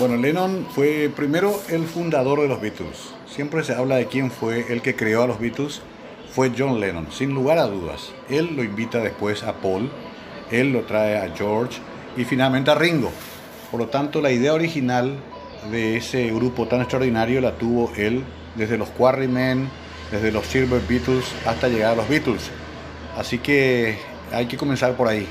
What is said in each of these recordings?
Bueno, Lennon fue primero el fundador de los Beatles. Siempre se habla de quién fue el que creó a los Beatles. Fue John Lennon, sin lugar a dudas. Él lo invita después a Paul, él lo trae a George y finalmente a Ringo. Por lo tanto, la idea original de ese grupo tan extraordinario la tuvo él desde los Quarrymen, desde los Silver Beatles hasta llegar a los Beatles. Así que hay que comenzar por ahí.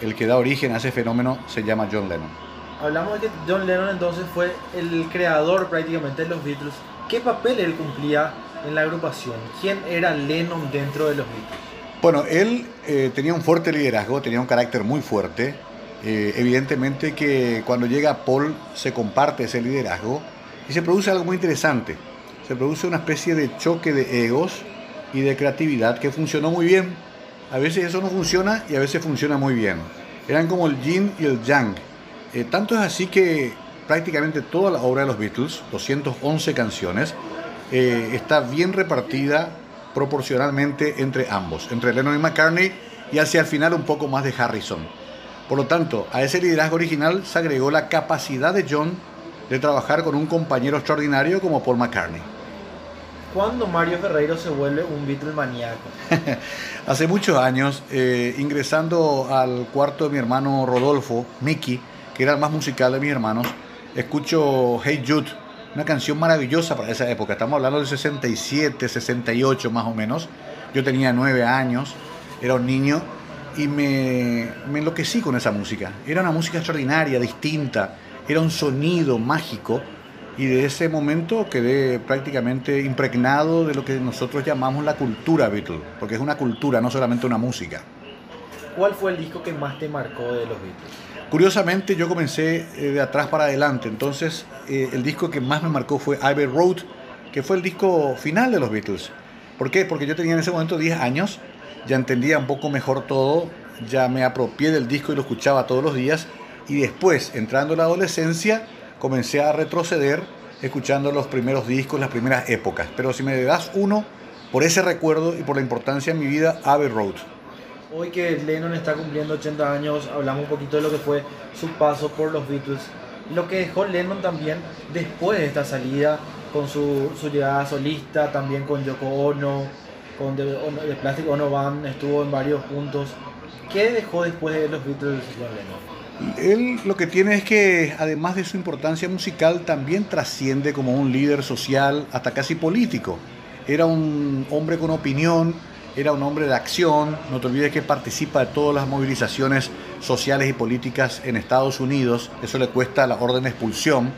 El que da origen a ese fenómeno se llama John Lennon. Hablamos de que John Lennon entonces fue el creador prácticamente de los Beatles. ¿Qué papel él cumplía en la agrupación? ¿Quién era Lennon dentro de los Beatles? Bueno, él eh, tenía un fuerte liderazgo, tenía un carácter muy fuerte. Eh, evidentemente que cuando llega Paul se comparte ese liderazgo y se produce algo muy interesante. Se produce una especie de choque de egos y de creatividad que funcionó muy bien. A veces eso no funciona y a veces funciona muy bien. Eran como el yin y el yang eh, tanto es así que prácticamente toda la obra de los Beatles, 211 canciones, eh, está bien repartida proporcionalmente entre ambos, entre Lennon y McCartney y hacia el final un poco más de Harrison. Por lo tanto, a ese liderazgo original se agregó la capacidad de John de trabajar con un compañero extraordinario como Paul McCartney. ¿Cuándo Mario Ferreiro se vuelve un Beatle maníaco? Hace muchos años, eh, ingresando al cuarto de mi hermano Rodolfo, Mickey, que era el más musical de mis hermanos, escucho Hey Jude, una canción maravillosa para esa época. Estamos hablando del 67, 68 más o menos. Yo tenía nueve años, era un niño y me, me enloquecí con esa música. Era una música extraordinaria, distinta, era un sonido mágico y de ese momento quedé prácticamente impregnado de lo que nosotros llamamos la cultura Beatles, porque es una cultura, no solamente una música. ¿Cuál fue el disco que más te marcó de los Beatles? Curiosamente yo comencé eh, de atrás para adelante, entonces eh, el disco que más me marcó fue Abbey Road, que fue el disco final de los Beatles. ¿Por qué? Porque yo tenía en ese momento 10 años, ya entendía un poco mejor todo, ya me apropié del disco y lo escuchaba todos los días, y después, entrando en la adolescencia, comencé a retroceder escuchando los primeros discos, las primeras épocas. Pero si me das uno, por ese recuerdo y por la importancia en mi vida, Abbey Road. Hoy que Lennon está cumpliendo 80 años, hablamos un poquito de lo que fue su paso por los Beatles. Lo que dejó Lennon también después de esta salida, con su, su llegada solista, también con Yoko Ono, con The, Plastic Ono Band, estuvo en varios puntos. ¿Qué dejó después de los Beatles Lennon? Él lo que tiene es que, además de su importancia musical, también trasciende como un líder social, hasta casi político. Era un hombre con opinión, era un hombre de acción, no te olvides que participa de todas las movilizaciones sociales y políticas en Estados Unidos, eso le cuesta la orden de expulsión,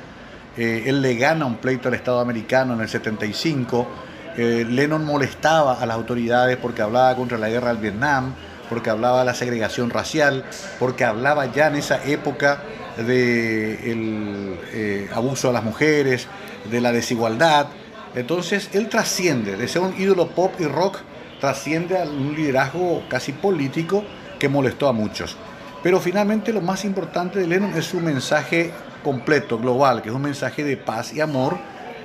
eh, él le gana un pleito al Estado americano en el 75, eh, Lennon molestaba a las autoridades porque hablaba contra la guerra del Vietnam, porque hablaba de la segregación racial, porque hablaba ya en esa época del de eh, abuso a las mujeres, de la desigualdad. Entonces él trasciende de ser un ídolo pop y rock trasciende a un liderazgo casi político que molestó a muchos. Pero finalmente lo más importante de Lennon es su mensaje completo, global, que es un mensaje de paz y amor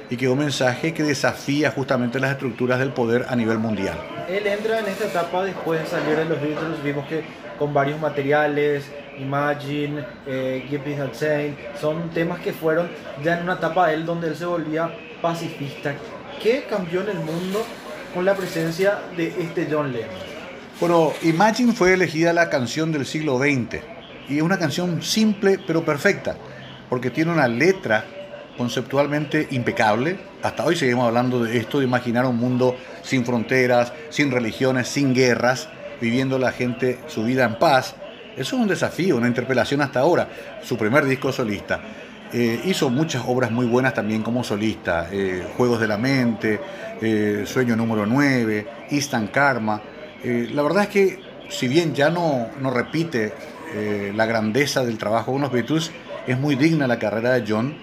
y que es un mensaje que desafía justamente las estructuras del poder a nivel mundial. Él entra en esta etapa después de salir de los Beatles, vimos que con varios materiales, Imagine, eh, Give Me son temas que fueron ya en una etapa de él donde él se volvía pacifista. ¿Qué cambió en el mundo con la presencia de este John Lennon. Bueno, Imagine fue elegida la canción del siglo XX y es una canción simple pero perfecta porque tiene una letra conceptualmente impecable. Hasta hoy seguimos hablando de esto, de imaginar un mundo sin fronteras, sin religiones, sin guerras, viviendo la gente su vida en paz. Eso es un desafío, una interpelación hasta ahora. Su primer disco solista. Eh, hizo muchas obras muy buenas también como solista, eh, Juegos de la Mente, eh, Sueño número 9, Instant Karma. la verdad es que si bien ya no, no repite la grandeza del trabajo con los Beatles, es muy digna la carrera de John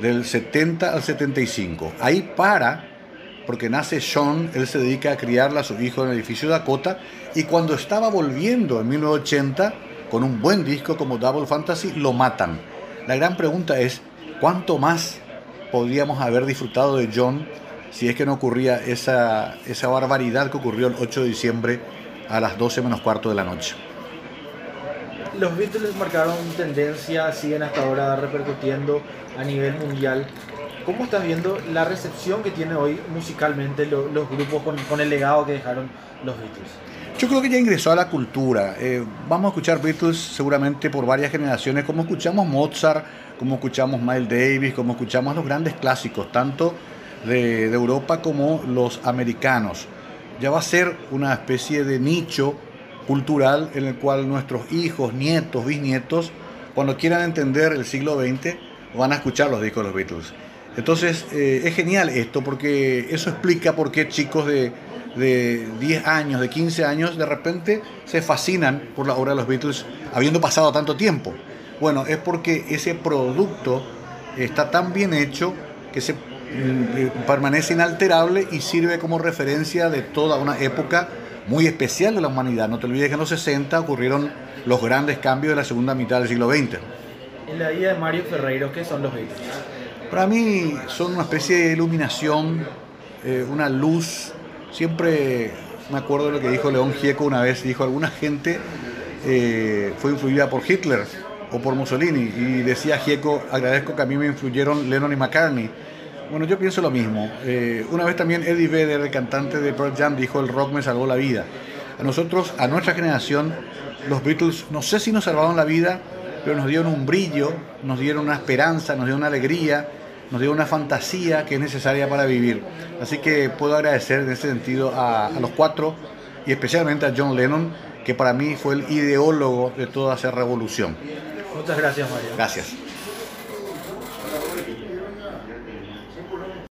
del 70 al 75. Ahí para, porque nace Sean, él se dedica a criarla a su hijo en el edificio Dakota, y cuando estaba volviendo en 1980 con un buen disco como Double Fantasy, lo matan la gran pregunta es, ¿cuánto más podríamos haber disfrutado de John si es que no ocurría esa, esa barbaridad que ocurrió el 8 de diciembre a las 12 menos cuarto de la noche? los Beatles marcaron tendencia, siguen hasta ahora repercutiendo a nivel mundial. ¿Cómo estás viendo la recepción que tiene hoy musicalmente los, grupos con, el legado que dejaron los Beatles? Yo creo que ya ingresó a la cultura. Eh, vamos a escuchar Beatles seguramente por varias generaciones, como escuchamos Mozart, como escuchamos Miles Davis, como escuchamos los grandes clásicos, tanto de, de Europa como los americanos. Ya va a ser una especie de nicho cultural en el cual nuestros hijos, nietos, bisnietos, cuando quieran entender el siglo XX, van a escuchar los discos de los Beatles. Entonces eh, es genial esto porque eso explica por qué chicos de, de 10 años, de 15 años, de repente se fascinan por la obra de los Beatles habiendo pasado tanto tiempo. Bueno, es porque ese producto está tan bien hecho que se mm, permanece inalterable y sirve como referencia de toda una época muy especial de la humanidad. No te olvides que en los 60 ocurrieron los grandes cambios de la segunda mitad del siglo XX. En la vida de Mario Ferreiro, ¿qué son los Beatles? Para mí son una especie de iluminación, eh, una luz. Siempre me acuerdo de lo que dijo León Gieco una vez. Dijo, alguna gente eh, fue influida por Hitler o por Mussolini. Y decía Gieco, agradezco que a mí me influyeron Lennon y McCartney. Bueno, yo pienso lo mismo. Eh, una vez también Eddie Vedder, el cantante de Pearl Jam, dijo, el rock me salvó la vida. A nosotros, a nuestra generación, los Beatles, no sé si nos salvaron la vida, pero nos dieron un brillo, nos dieron una esperanza, nos dieron una alegría nos dio una fantasía que es necesaria para vivir. Así que puedo agradecer en ese sentido a, los cuatro y especialmente a John Lennon, que para mí fue el ideólogo de toda esa revolución. Muchas gracias, Mario. Gracias.